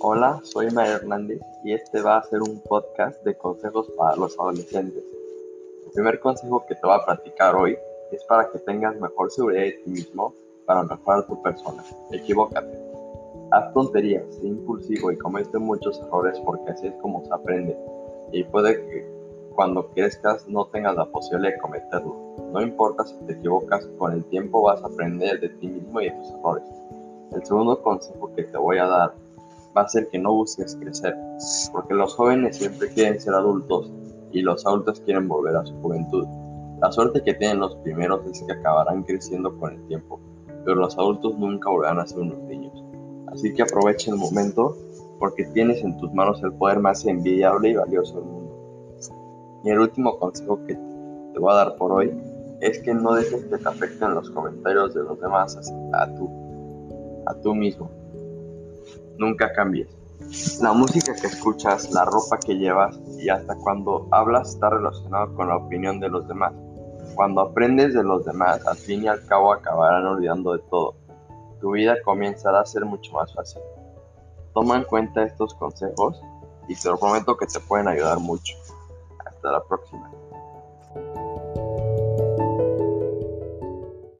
Hola, soy María Hernández y este va a ser un podcast de consejos para los adolescentes. El primer consejo que te voy a platicar hoy es para que tengas mejor seguridad de ti mismo para mejorar tu persona. Equivócate. Haz tonterías, sé impulsivo y comete muchos errores porque así es como se aprende. Y puede que cuando crezcas no tengas la posibilidad de cometerlo. No importa si te equivocas, con el tiempo vas a aprender de ti mismo y de tus errores. El segundo consejo que te voy a dar va a ser que no busques crecer, porque los jóvenes siempre quieren ser adultos y los adultos quieren volver a su juventud. La suerte que tienen los primeros es que acabarán creciendo con el tiempo, pero los adultos nunca volverán a ser unos niños. Así que aprovecha el momento porque tienes en tus manos el poder más envidiable y valioso del mundo. Y el último consejo que te voy a dar por hoy es que no dejes que te afecten los comentarios de los demás a tú, a tú mismo nunca cambies. La música que escuchas, la ropa que llevas y hasta cuando hablas está relacionado con la opinión de los demás. Cuando aprendes de los demás, al fin y al cabo acabarán olvidando de todo. Tu vida comenzará a ser mucho más fácil. Toma en cuenta estos consejos y te lo prometo que te pueden ayudar mucho. Hasta la próxima.